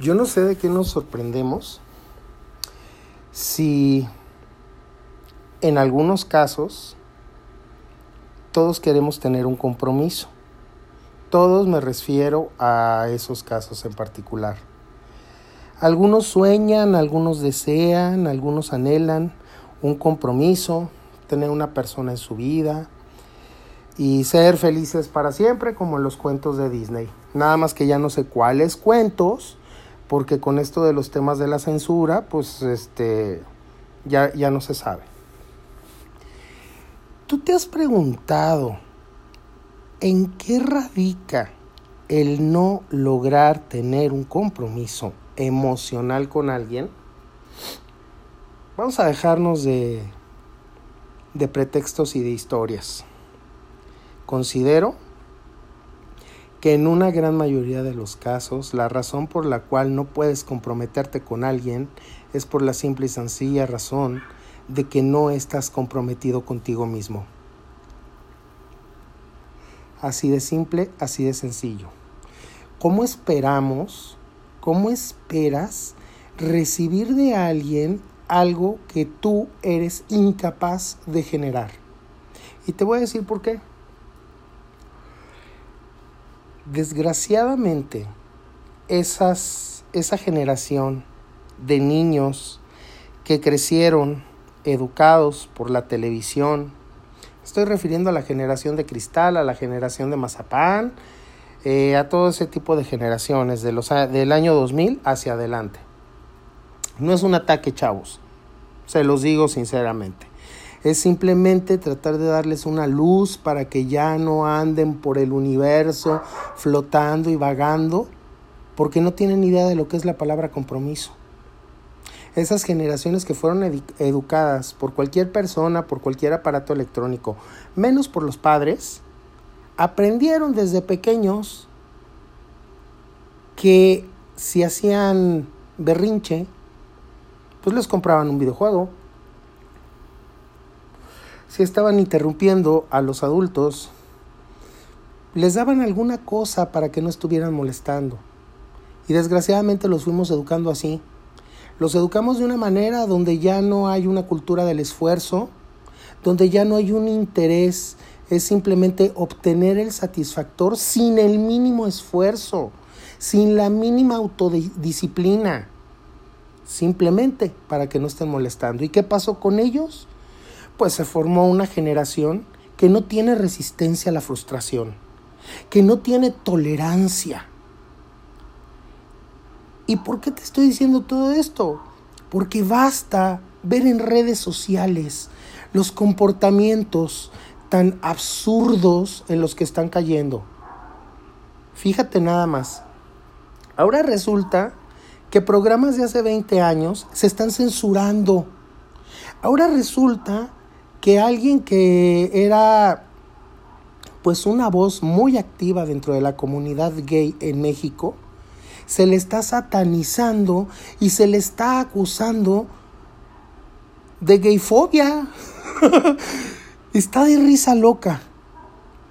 Yo no sé de qué nos sorprendemos si en algunos casos todos queremos tener un compromiso. Todos me refiero a esos casos en particular. Algunos sueñan, algunos desean, algunos anhelan un compromiso, tener una persona en su vida y ser felices para siempre como en los cuentos de Disney. Nada más que ya no sé cuáles cuentos porque con esto de los temas de la censura, pues este, ya, ya no se sabe. ¿Tú te has preguntado en qué radica el no lograr tener un compromiso emocional con alguien? Vamos a dejarnos de, de pretextos y de historias. Considero que en una gran mayoría de los casos la razón por la cual no puedes comprometerte con alguien es por la simple y sencilla razón de que no estás comprometido contigo mismo. Así de simple, así de sencillo. ¿Cómo esperamos, cómo esperas recibir de alguien algo que tú eres incapaz de generar? Y te voy a decir por qué. Desgraciadamente, esas, esa generación de niños que crecieron educados por la televisión, estoy refiriendo a la generación de cristal, a la generación de mazapán, eh, a todo ese tipo de generaciones de los, del año 2000 hacia adelante. No es un ataque, chavos, se los digo sinceramente es simplemente tratar de darles una luz para que ya no anden por el universo flotando y vagando, porque no tienen idea de lo que es la palabra compromiso. Esas generaciones que fueron educadas por cualquier persona, por cualquier aparato electrónico, menos por los padres, aprendieron desde pequeños que si hacían berrinche, pues les compraban un videojuego si estaban interrumpiendo a los adultos, les daban alguna cosa para que no estuvieran molestando. Y desgraciadamente los fuimos educando así. Los educamos de una manera donde ya no hay una cultura del esfuerzo, donde ya no hay un interés, es simplemente obtener el satisfactor sin el mínimo esfuerzo, sin la mínima autodisciplina, simplemente para que no estén molestando. ¿Y qué pasó con ellos? Pues se formó una generación que no tiene resistencia a la frustración, que no tiene tolerancia. ¿Y por qué te estoy diciendo todo esto? Porque basta ver en redes sociales los comportamientos tan absurdos en los que están cayendo. Fíjate nada más. Ahora resulta que programas de hace 20 años se están censurando. Ahora resulta que alguien que era pues una voz muy activa dentro de la comunidad gay en México, se le está satanizando y se le está acusando de gayfobia. está de risa loca.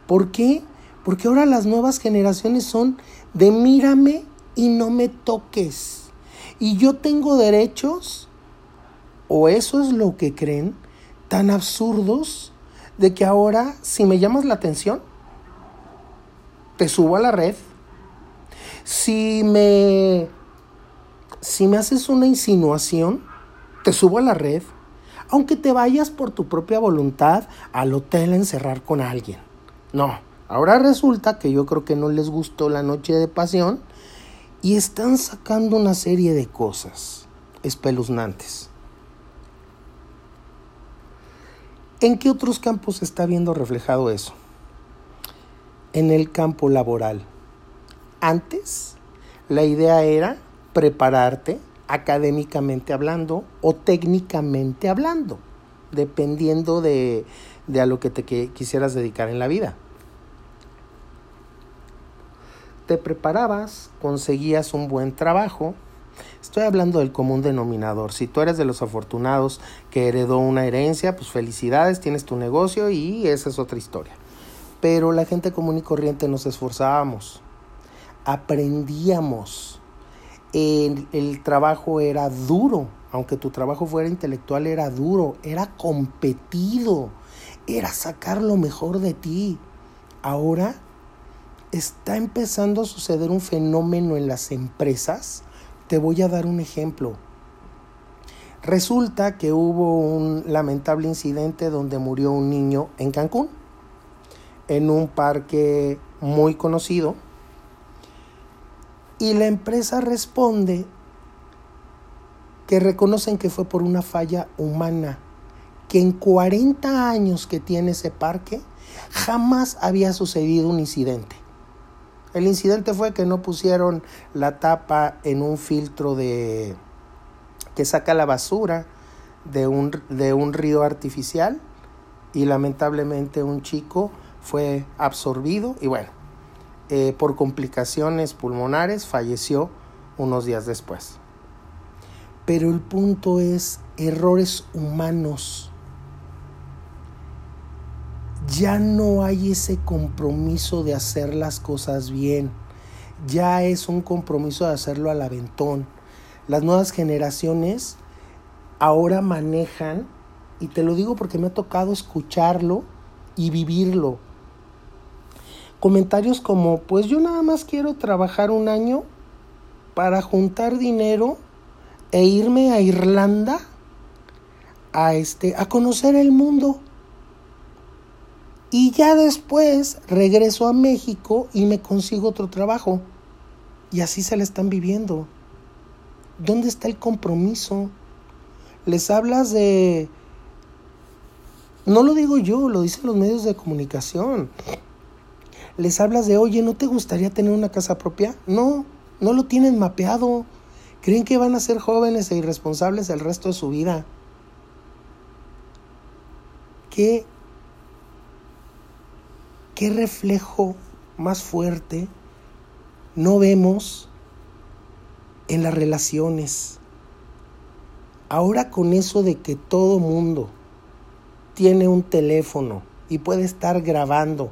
¿Por qué? Porque ahora las nuevas generaciones son de mírame y no me toques. Y yo tengo derechos, o eso es lo que creen, tan absurdos de que ahora si me llamas la atención, te subo a la red. Si me si me haces una insinuación, te subo a la red, aunque te vayas por tu propia voluntad al hotel a encerrar con alguien. No, ahora resulta que yo creo que no les gustó la noche de pasión y están sacando una serie de cosas espeluznantes. ¿En qué otros campos se está viendo reflejado eso? En el campo laboral. Antes, la idea era prepararte académicamente hablando o técnicamente hablando, dependiendo de, a lo que te quisieras dedicar en la vida. Te preparabas, conseguías un buen trabajo, Estoy hablando del común denominador. Si tú eres de los afortunados que heredó una herencia, pues felicidades, tienes tu negocio y esa es otra historia. Pero la gente común y corriente nos esforzábamos, aprendíamos el, el trabajo era duro, aunque tu trabajo fuera intelectual, era duro, era competido, era sacar lo mejor de ti. Ahora está empezando a suceder un fenómeno en las empresas. Te voy a dar un ejemplo. Resulta que hubo un lamentable incidente donde murió un niño en Cancún, en un parque muy conocido, y la empresa responde que reconocen que fue por una falla humana, que en 40 años que tiene ese parque jamás había sucedido un incidente. El incidente fue que no pusieron la tapa en un filtro de que saca la basura de un, de un río artificial y lamentablemente un chico fue absorbido y bueno, eh, por complicaciones pulmonares falleció unos días después. Pero el punto es errores humanos. Ya no hay ese compromiso de hacer las cosas bien. Ya es un compromiso de hacerlo al aventón. Las nuevas generaciones ahora manejan, y te lo digo porque me ha tocado escucharlo y vivirlo comentarios como, pues yo nada más quiero trabajar un año para juntar dinero e irme a Irlanda a este a conocer el mundo. Y ya después regreso a México y me consigo otro trabajo. Y así se le están viviendo. ¿Dónde está el compromiso? Les hablas de... No lo digo yo, lo dicen los medios de comunicación les hablas de, oye, ¿no te gustaría tener una casa propia? No, no lo tienen mapeado. Creen que van a ser jóvenes e irresponsables el resto de su vida. ¿Qué, qué reflejo más fuerte no vemos en las relaciones? Ahora con eso de que todo mundo tiene un teléfono y puede estar grabando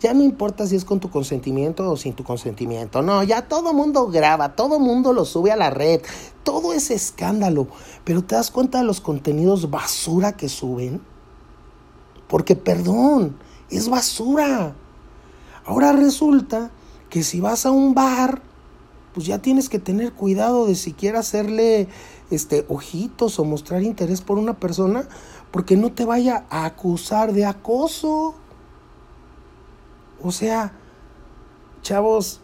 ya no importa si es con tu consentimiento o sin tu consentimiento. No, ya todo mundo graba, todo mundo lo sube a la red. Todo es escándalo. Pero te das cuenta de los contenidos basura que suben. Porque, perdón, es basura. Ahora resulta que si vas a un bar, pues ya tienes que tener cuidado de siquiera hacerle este ojitos o mostrar interés por una persona porque no te vaya a acusar de acoso. O sea, chavos,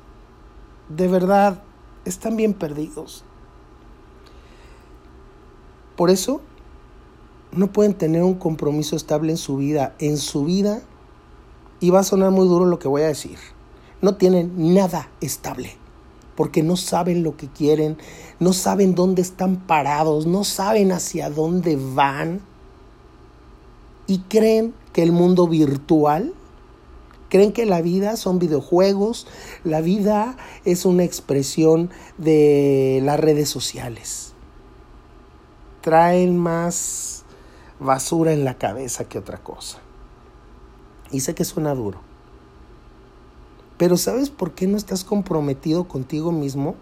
de verdad, están bien perdidos. Por eso, no pueden tener un compromiso estable en su vida. En su vida, y va a sonar muy duro lo que voy a decir, no tienen nada estable. Porque no saben lo que quieren, no saben dónde están parados, no saben hacia dónde van. Y creen que el mundo virtual Creen que la vida son videojuegos, la vida es una expresión de las redes sociales. Traen más basura en la cabeza que otra cosa. Y sé que suena duro. Pero ¿sabes por qué no estás comprometido contigo mismo?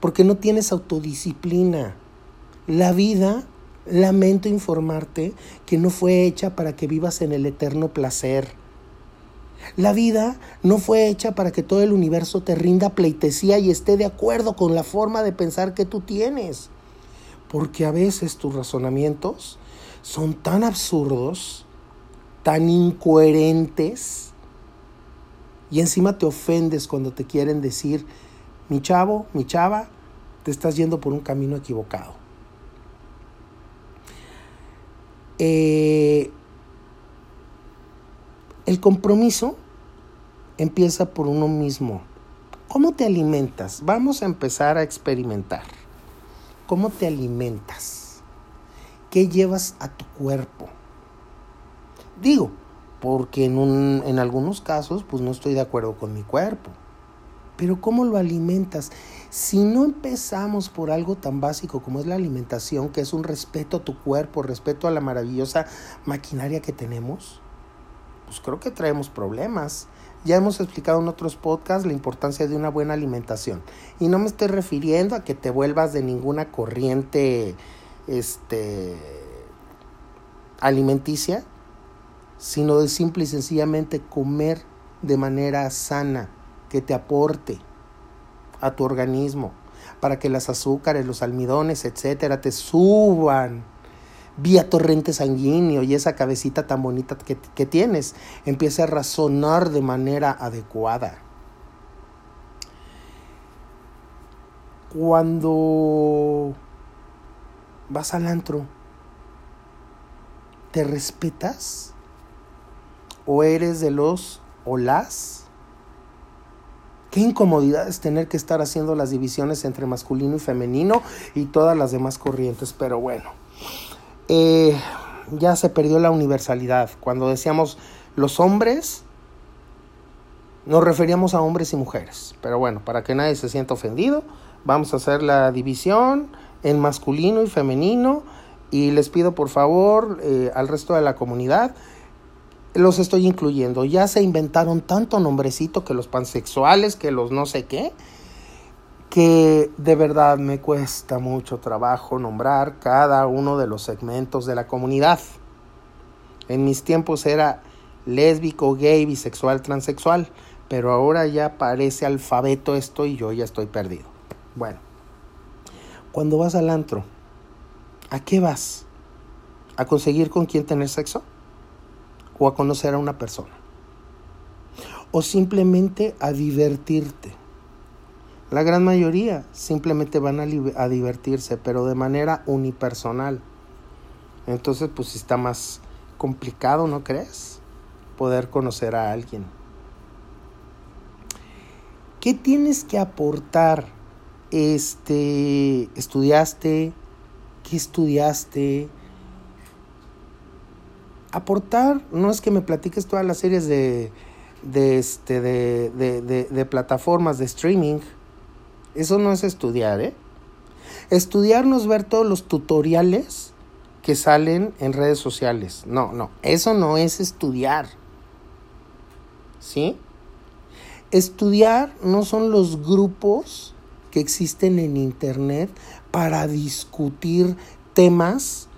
Porque no tienes autodisciplina. La vida, lamento informarte, que no fue hecha para que vivas en el eterno placer la vida no fue hecha para que todo el universo te rinda pleitesía y esté de acuerdo con la forma de pensar que tú tienes. Porque a veces tus razonamientos son tan absurdos, tan incoherentes, y encima te ofendes cuando te quieren decir, mi chavo, mi chava, te estás yendo por un camino equivocado. Eh, el compromiso empieza por uno mismo. ¿Cómo te alimentas? Vamos a empezar a experimentar. ¿Cómo te alimentas? ¿Qué llevas a tu cuerpo? Digo, porque en, un, en algunos casos pues no estoy de acuerdo con mi cuerpo. Pero ¿cómo lo alimentas? Si no empezamos por algo tan básico como es la alimentación, que es un respeto a tu cuerpo, respeto a la maravillosa maquinaria que tenemos, pues creo que traemos problemas. Ya hemos explicado en otros podcasts la importancia de una buena alimentación. Y no me estoy refiriendo a que te vuelvas de ninguna corriente este, alimenticia, sino de simple y sencillamente comer de manera sana, que te aporte a tu organismo, para que las azúcares, los almidones, etcétera, te suban vía torrente sanguíneo y esa cabecita tan bonita que, que tienes empiece a razonar de manera adecuada. Cuando vas al antro, ¿te respetas? ¿O eres de los o las? Qué incomodidad es tener que estar haciendo las divisiones entre masculino y femenino y todas las demás corrientes, pero bueno. Eh, ya se perdió la universalidad. Cuando decíamos los hombres, nos referíamos a hombres y mujeres. Pero bueno, para que nadie se sienta ofendido, vamos a hacer la división en masculino y femenino. Y les pido por favor eh, al resto de la comunidad, los estoy incluyendo. Ya se inventaron tanto nombrecito que los pansexuales, que los no sé qué que de verdad me cuesta mucho trabajo nombrar cada uno de los segmentos de la comunidad. En mis tiempos era lésbico, gay, bisexual, transexual, pero ahora ya parece alfabeto esto y yo ya estoy perdido. Bueno, cuando vas al antro, ¿a qué vas? ¿A conseguir con quién tener sexo? ¿O a conocer a una persona? ¿O simplemente a divertirte? La gran mayoría simplemente van a, divertirse, pero de manera unipersonal. Entonces, pues está más complicado, ¿no crees? Poder conocer a alguien. ¿Qué tienes que aportar? Este, estudiaste, ¿qué estudiaste? Aportar no es que me platiques todas las series de, de, este, de, de plataformas de streaming eso no es estudiar, ¿eh? Estudiar no es ver todos los tutoriales que salen en redes sociales. No, no, eso no es estudiar. ¿Sí? Estudiar no son los grupos que existen en Internet para discutir temas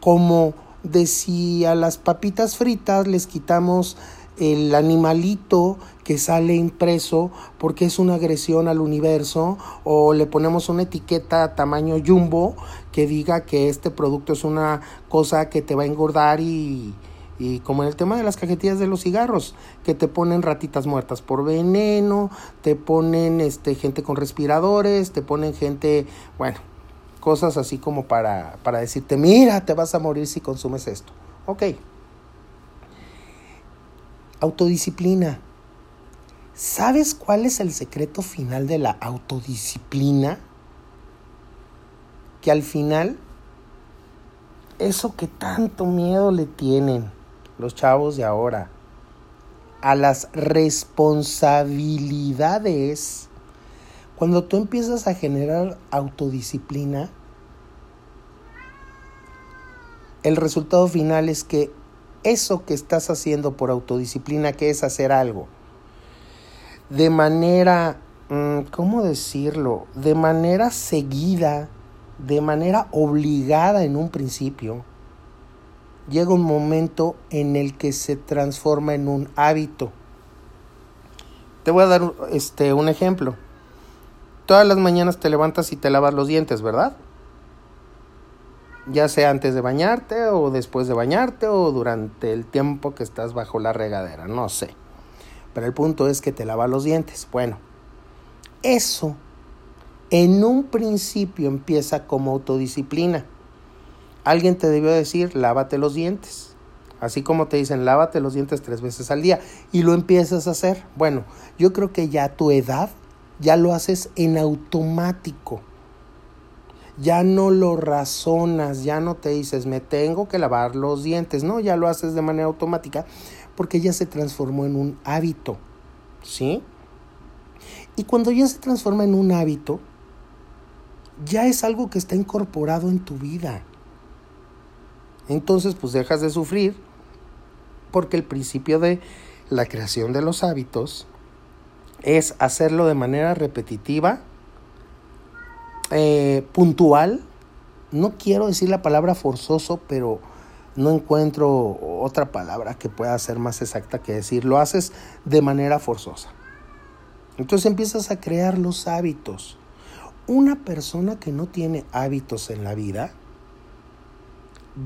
como de si a las papitas fritas les quitamos el animalito que sale impreso porque es una agresión al universo o le ponemos una etiqueta tamaño jumbo que diga que este producto es una cosa que te va a engordar y, y como en el tema de las cajetillas de los cigarros, que te ponen ratitas muertas por veneno, te ponen este, gente con respiradores, te ponen gente, bueno, cosas así como para, para decirte, mira, te vas a morir si consumes esto. Ok. Autodisciplina. ¿Sabes cuál es el secreto final de la autodisciplina? Que al final, eso que tanto miedo le tienen los chavos de ahora a las responsabilidades, cuando tú empiezas a generar autodisciplina, el resultado final es que eso que estás haciendo por autodisciplina, que es hacer algo, de manera, mm, ¿cómo decirlo? De manera seguida, de manera obligada en un principio, llega un momento en el que se transforma en un hábito. Te voy a dar este, un ejemplo. Todas las mañanas te levantas y te lavas los dientes, ¿verdad? ya sea antes de bañarte o después de bañarte o durante el tiempo que estás bajo la regadera, no sé. Pero el punto es que te lava los dientes. Bueno, eso en un principio empieza como autodisciplina. Alguien te debió decir, lávate los dientes. Así como te dicen, lávate los dientes tres veces al día y lo empiezas a hacer. Bueno, yo creo que ya a tu edad ya lo haces en automático ya no lo razonas, ya no te dices, me tengo que lavar los dientes, no, ya lo haces de manera automática porque ya se transformó en un hábito, ¿sí? Y cuando ya se transforma en un hábito, ya es algo que está incorporado en tu vida. Entonces, pues dejas de sufrir porque el principio de la creación de los hábitos es hacerlo de manera repetitiva, eh, puntual. No quiero decir la palabra forzoso, pero no encuentro otra palabra que pueda ser más exacta que decir, lo haces de manera forzosa. Entonces empiezas a crear los hábitos. Una persona que no tiene hábitos en la vida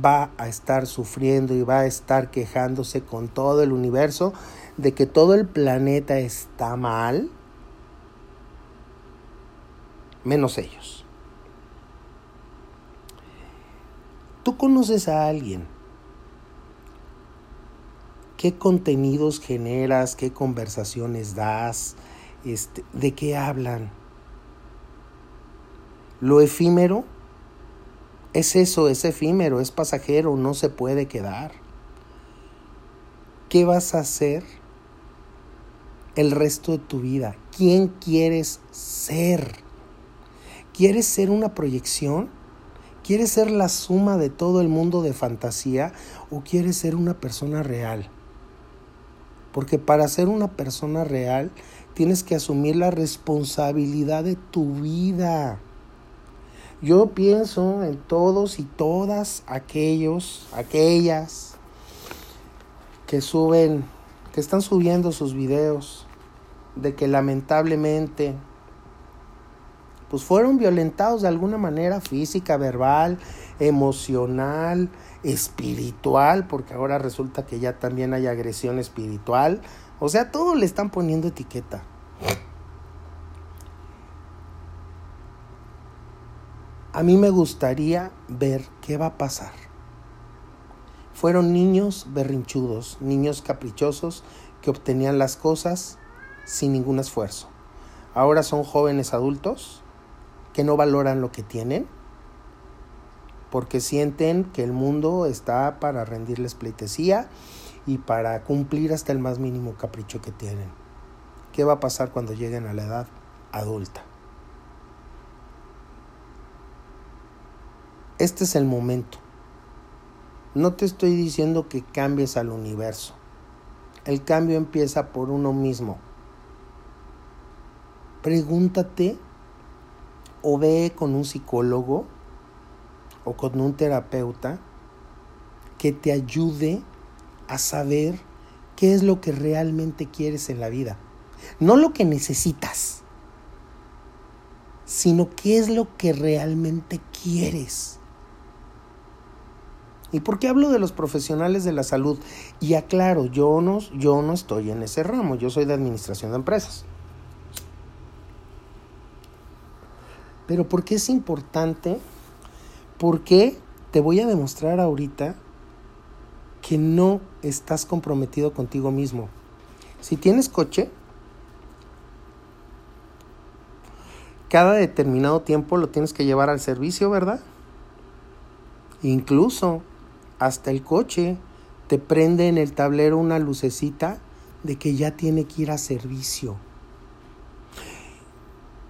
va a estar sufriendo y va a estar quejándose con todo el universo de que todo el planeta está mal, menos ellos. Tú conoces a alguien. ¿Qué contenidos generas? ¿Qué conversaciones das? Este, ¿De qué hablan? Lo efímero es eso, es efímero, es pasajero, no se puede quedar. ¿Qué vas a hacer el resto de tu vida? ¿Quién quieres ser? ¿Quieres ser una proyección? ¿Quieres ser la suma de todo el mundo de fantasía o quieres ser una persona real? Porque para ser una persona real tienes que asumir la responsabilidad de tu vida. Yo pienso en todos y todas aquellos, aquellas que suben, que están subiendo sus videos de que lamentablemente pues fueron violentados de alguna manera física, verbal, emocional, espiritual, porque ahora resulta que ya también hay agresión espiritual. O sea, todo le están poniendo etiqueta. A mí me gustaría ver qué va a pasar. Fueron niños berrinchudos, niños caprichosos que obtenían las cosas sin ningún esfuerzo. Ahora son jóvenes adultos que no valoran lo que tienen porque sienten que el mundo está para rendirles pleitesía y para cumplir hasta el más mínimo capricho que tienen. ¿Qué va a pasar cuando lleguen a la edad adulta? Este es el momento. No te estoy diciendo que cambies al universo. El cambio empieza por uno mismo. Pregúntate o ve con un psicólogo o con un terapeuta que te ayude a saber qué es lo que realmente quieres en la vida. No lo que necesitas, sino qué es lo que realmente quieres. ¿Y por qué hablo de los profesionales de la salud? Y aclaro, yo no, yo no estoy en ese ramo, yo soy de administración de empresas. Pero ¿por qué es importante? Porque te voy a demostrar ahorita que no estás comprometido contigo mismo. Si tienes coche, cada determinado tiempo lo tienes que llevar al servicio, ¿verdad? Incluso hasta el coche te prende en el tablero una lucecita de que ya tiene que ir a servicio.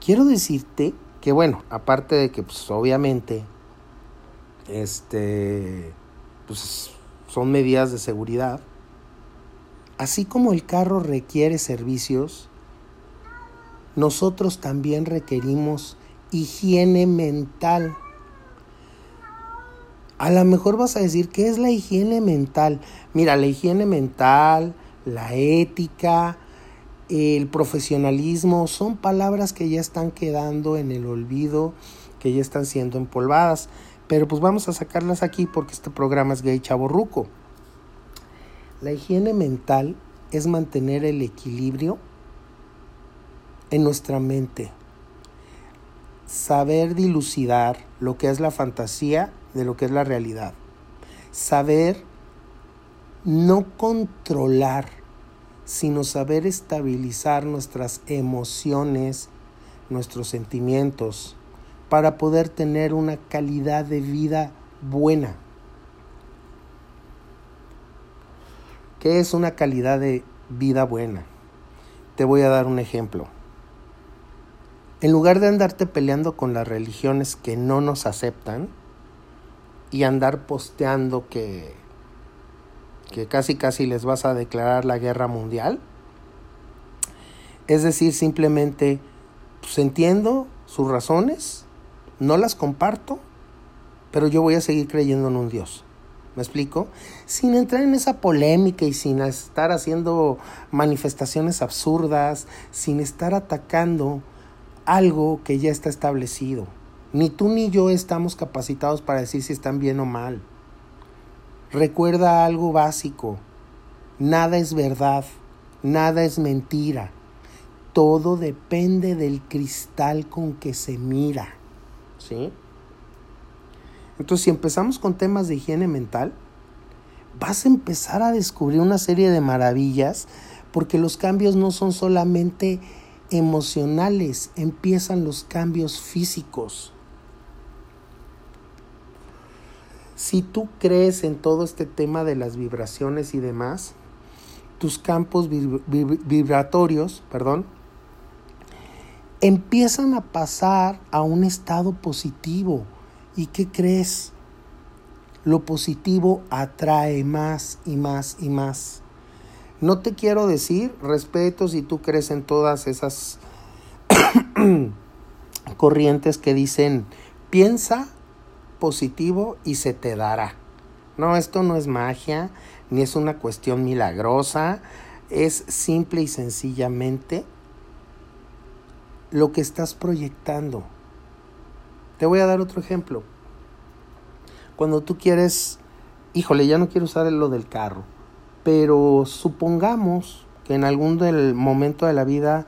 Quiero decirte que bueno, aparte de que pues obviamente este pues son medidas de seguridad, así como el carro requiere servicios, nosotros también requerimos higiene mental. A lo mejor vas a decir, ¿qué es la higiene mental? Mira, la higiene mental, la ética, el profesionalismo, son palabras que ya están quedando en el olvido, que ya están siendo empolvadas. Pero pues vamos a sacarlas aquí porque este programa es gay chaborruco. La higiene mental es mantener el equilibrio en nuestra mente. Saber dilucidar lo que es la fantasía de lo que es la realidad. Saber no controlar, sino saber estabilizar nuestras emociones, nuestros sentimientos, para poder tener una calidad de vida buena. ¿Qué es una calidad de vida buena? Te voy a dar un ejemplo. En lugar de andarte peleando con las religiones que no nos aceptan, y andar posteando que, que casi casi les vas a declarar la guerra mundial. Es decir, simplemente pues entiendo sus razones, no las comparto, pero yo voy a seguir creyendo en un Dios. ¿Me explico? Sin entrar en esa polémica y sin estar haciendo manifestaciones absurdas, sin estar atacando algo que ya está establecido. Ni tú ni yo estamos capacitados para decir si están bien o mal. Recuerda algo básico. Nada es verdad, nada es mentira. Todo depende del cristal con que se mira. ¿Sí? Entonces, si empezamos con temas de higiene mental, vas a empezar a descubrir una serie de maravillas porque los cambios no son solamente emocionales, empiezan los cambios físicos. Si tú crees en todo este tema de las vibraciones y demás, tus campos vibratorios, perdón, empiezan a pasar a un estado positivo. ¿Y qué crees? Lo positivo atrae más y más y más. No te quiero decir respeto si tú crees en todas esas corrientes que dicen piensa positivo y se te dará. No, esto no es magia, ni es una cuestión milagrosa, es simple y sencillamente lo que estás proyectando. Te voy a dar otro ejemplo. Cuando tú quieres, híjole, ya no quiero usar lo del carro, pero supongamos que en algún del momento de la vida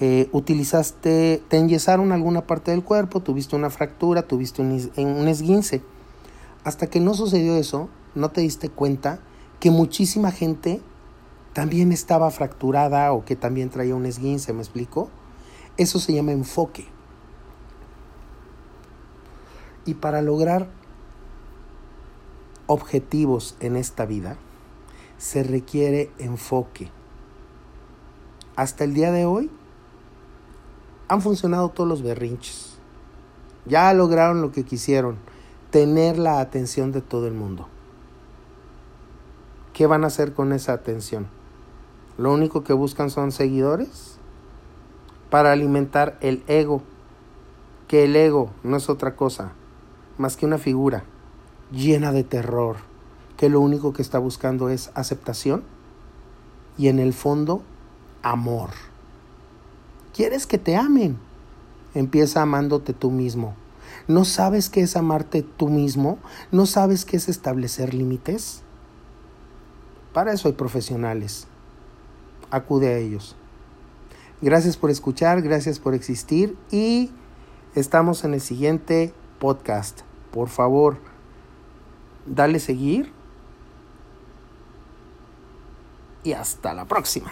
eh, utilizaste, te enyesaron alguna parte del cuerpo, tuviste una fractura, tuviste un, un esguince. Hasta que no sucedió eso, no te diste cuenta que muchísima gente también estaba fracturada o que también traía un esguince, ¿me explico? Eso se llama enfoque. Y para lograr objetivos en esta vida, se requiere enfoque. Hasta el día de hoy han funcionado todos los berrinches. Ya lograron lo que quisieron, tener la atención de todo el mundo. ¿Qué van a hacer con esa atención? Lo único que buscan son seguidores para alimentar el ego, que el ego no es otra cosa más que una figura llena de terror, que lo único que está buscando es aceptación y en el fondo amor. ¿Quieres que te amen? Empieza amándote tú mismo. ¿No sabes qué es amarte tú mismo? ¿No sabes qué es establecer límites? Para eso hay profesionales. Acude a ellos. Gracias por escuchar, gracias por existir y estamos en el siguiente podcast. Por favor, dale seguir y hasta la próxima.